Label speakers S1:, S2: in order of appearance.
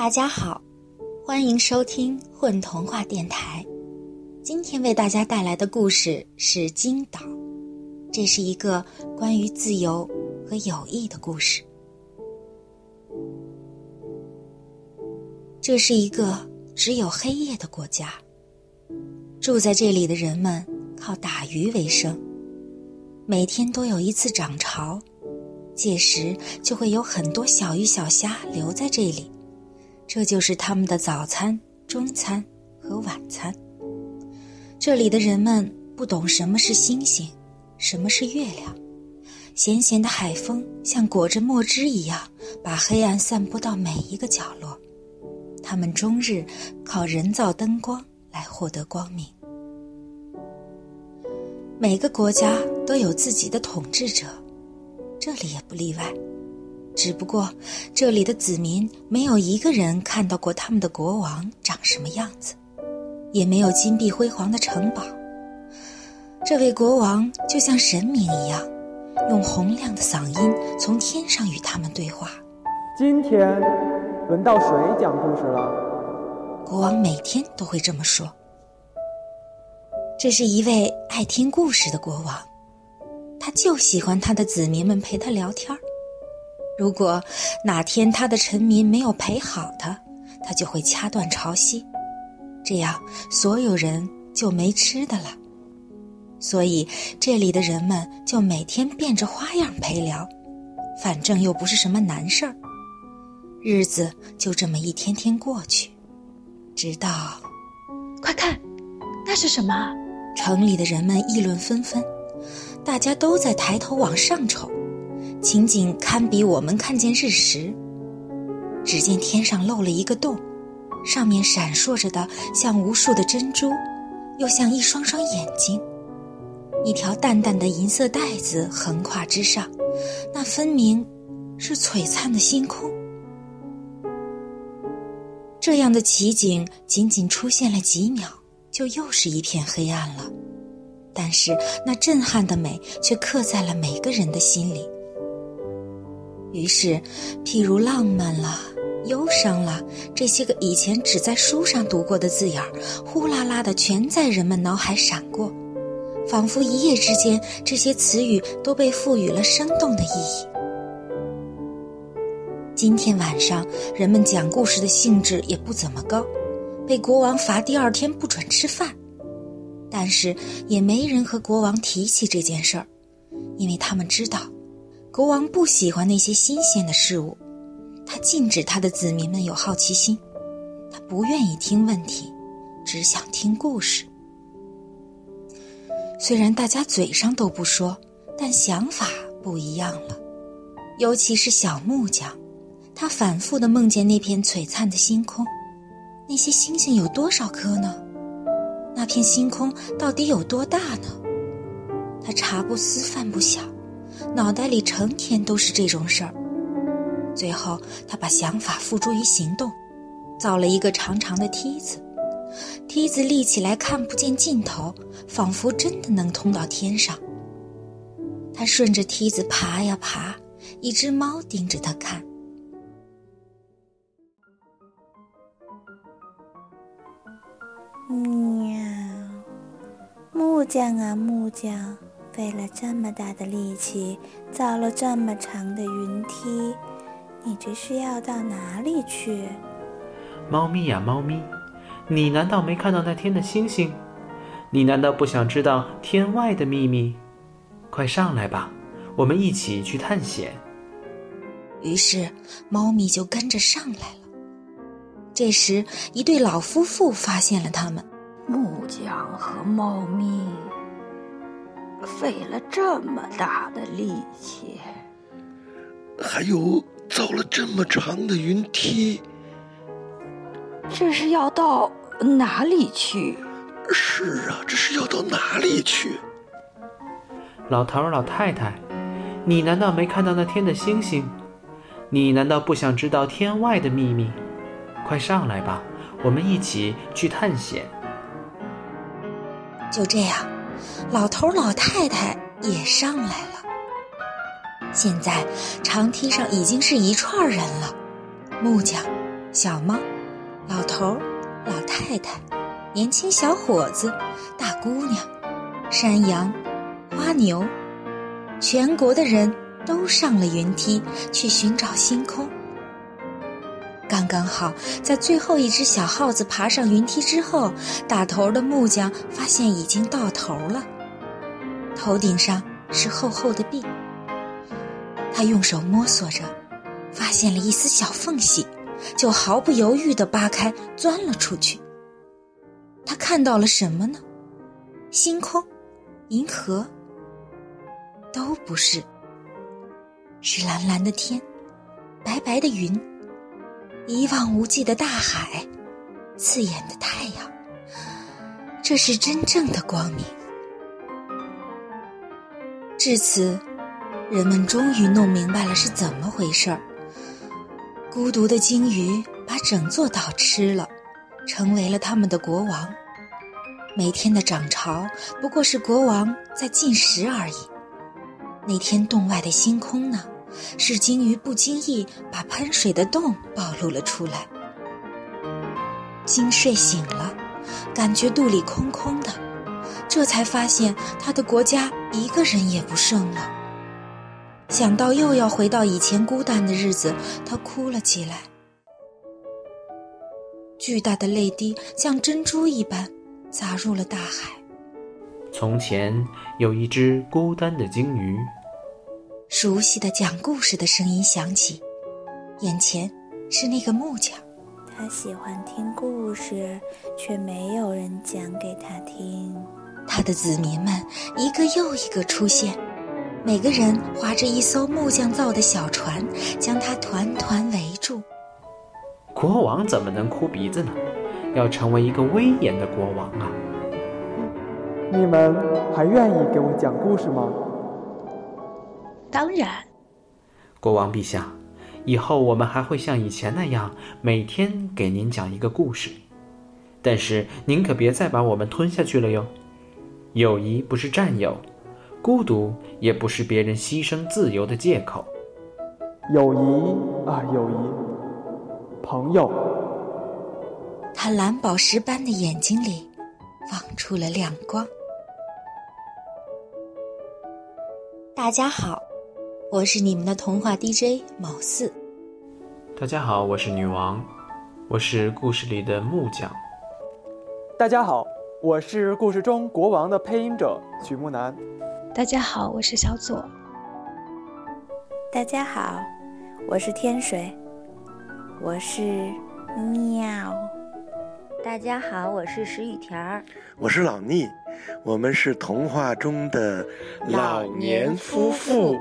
S1: 大家好，欢迎收听混童话电台。今天为大家带来的故事是《金岛》，这是一个关于自由和友谊的故事。这是一个只有黑夜的国家，住在这里的人们靠打鱼为生，每天都有一次涨潮，届时就会有很多小鱼小虾留在这里。这就是他们的早餐、中餐和晚餐。这里的人们不懂什么是星星，什么是月亮。咸咸的海风像裹着墨汁一样，把黑暗散播到每一个角落。他们终日靠人造灯光来获得光明。每个国家都有自己的统治者，这里也不例外。只不过，这里的子民没有一个人看到过他们的国王长什么样子，也没有金碧辉煌的城堡。这位国王就像神明一样，用洪亮的嗓音从天上与他们对话。
S2: 今天，轮到谁讲故事了？
S1: 国王每天都会这么说。这是一位爱听故事的国王，他就喜欢他的子民们陪他聊天儿。如果哪天他的臣民没有陪好他，他就会掐断潮汐，这样所有人就没吃的了。所以这里的人们就每天变着花样陪聊，反正又不是什么难事儿。日子就这么一天天过去，直到，
S3: 快看，那是什么？
S1: 城里的人们议论纷纷，大家都在抬头往上瞅。情景堪比我们看见日食。只见天上漏了一个洞，上面闪烁着的像无数的珍珠，又像一双双眼睛。一条淡淡的银色带子横跨之上，那分明是璀璨的星空。这样的奇景仅仅出现了几秒，就又是一片黑暗了。但是那震撼的美却刻在了每个人的心里。于是，譬如浪漫了、忧伤了，这些个以前只在书上读过的字眼儿，呼啦啦的全在人们脑海闪过，仿佛一夜之间，这些词语都被赋予了生动的意义。今天晚上，人们讲故事的兴致也不怎么高，被国王罚第二天不准吃饭，但是也没人和国王提起这件事儿，因为他们知道。国王不喜欢那些新鲜的事物，他禁止他的子民们有好奇心，他不愿意听问题，只想听故事。虽然大家嘴上都不说，但想法不一样了。尤其是小木匠，他反复的梦见那片璀璨的星空，那些星星有多少颗呢？那片星空到底有多大呢？他茶不思饭不想。脑袋里成天都是这种事儿，最后他把想法付诸于行动，造了一个长长的梯子，梯子立起来看不见尽头，仿佛真的能通到天上。他顺着梯子爬呀爬，一只猫盯着他看。
S4: 喵，木匠啊木匠。费了这么大的力气，造了这么长的云梯，你这是要到哪里去？
S5: 猫咪呀，猫咪，你难道没看到那天的星星？你难道不想知道天外的秘密？快上来吧，我们一起去探险。
S1: 于是，猫咪就跟着上来了。这时，一对老夫妇发现了他们。
S6: 木匠和猫咪。费了这么大的力气，
S7: 还有造了这么长的云梯，
S6: 这是要到哪里去？
S7: 是啊，这是要到哪里去？
S5: 老头老太太，你难道没看到那天的星星？你难道不想知道天外的秘密？快上来吧，我们一起去探险。
S1: 就这样。老头老太太也上来了。现在长梯上已经是一串人了：木匠、小猫、老头、老太太、年轻小伙子、大姑娘、山羊、花牛，全国的人都上了云梯去寻找星空。刚刚好，在最后一只小耗子爬上云梯之后，打头的木匠发现已经到头了，头顶上是厚厚的壁。他用手摸索着，发现了一丝小缝隙，就毫不犹豫地扒开，钻了出去。他看到了什么呢？星空、银河，都不是，是蓝蓝的天，白白的云。一望无际的大海，刺眼的太阳，这是真正的光明。至此，人们终于弄明白了是怎么回事儿。孤独的鲸鱼把整座岛吃了，成为了他们的国王。每天的涨潮不过是国王在进食而已。那天洞外的星空呢？是鲸鱼不经意把喷水的洞暴露了出来。鲸睡醒了，感觉肚里空空的，这才发现他的国家一个人也不剩了。想到又要回到以前孤单的日子，他哭了起来。巨大的泪滴像珍珠一般砸入了大海。
S5: 从前有一只孤单的鲸鱼。
S1: 熟悉的讲故事的声音响起，眼前是那个木匠。
S4: 他喜欢听故事，却没有人讲给他听。
S1: 他的子民们一个又一个出现，每个人划着一艘木匠造的小船，将他团团围住。
S5: 国王怎么能哭鼻子呢？要成为一个威严的国王啊！
S2: 你们还愿意给我讲故事吗？
S3: 当然，
S5: 国王陛下，以后我们还会像以前那样每天给您讲一个故事，但是您可别再把我们吞下去了哟。友谊不是占有，孤独也不是别人牺牲自由的借口。
S2: 友谊啊，友谊，朋友。
S1: 他蓝宝石般的眼睛里放出了亮光。大家好。我是你们的童话 DJ 某四。
S5: 大家好，我是女王，我是故事里的木匠。
S2: 大家好，我是故事中国王的配音者曲木南。
S3: 大家好，我是小左。
S4: 大家好，我是天水。我是喵。
S8: 大家好，我是石雨田儿。
S7: 我是老聂，我们是童话中的老年夫妇。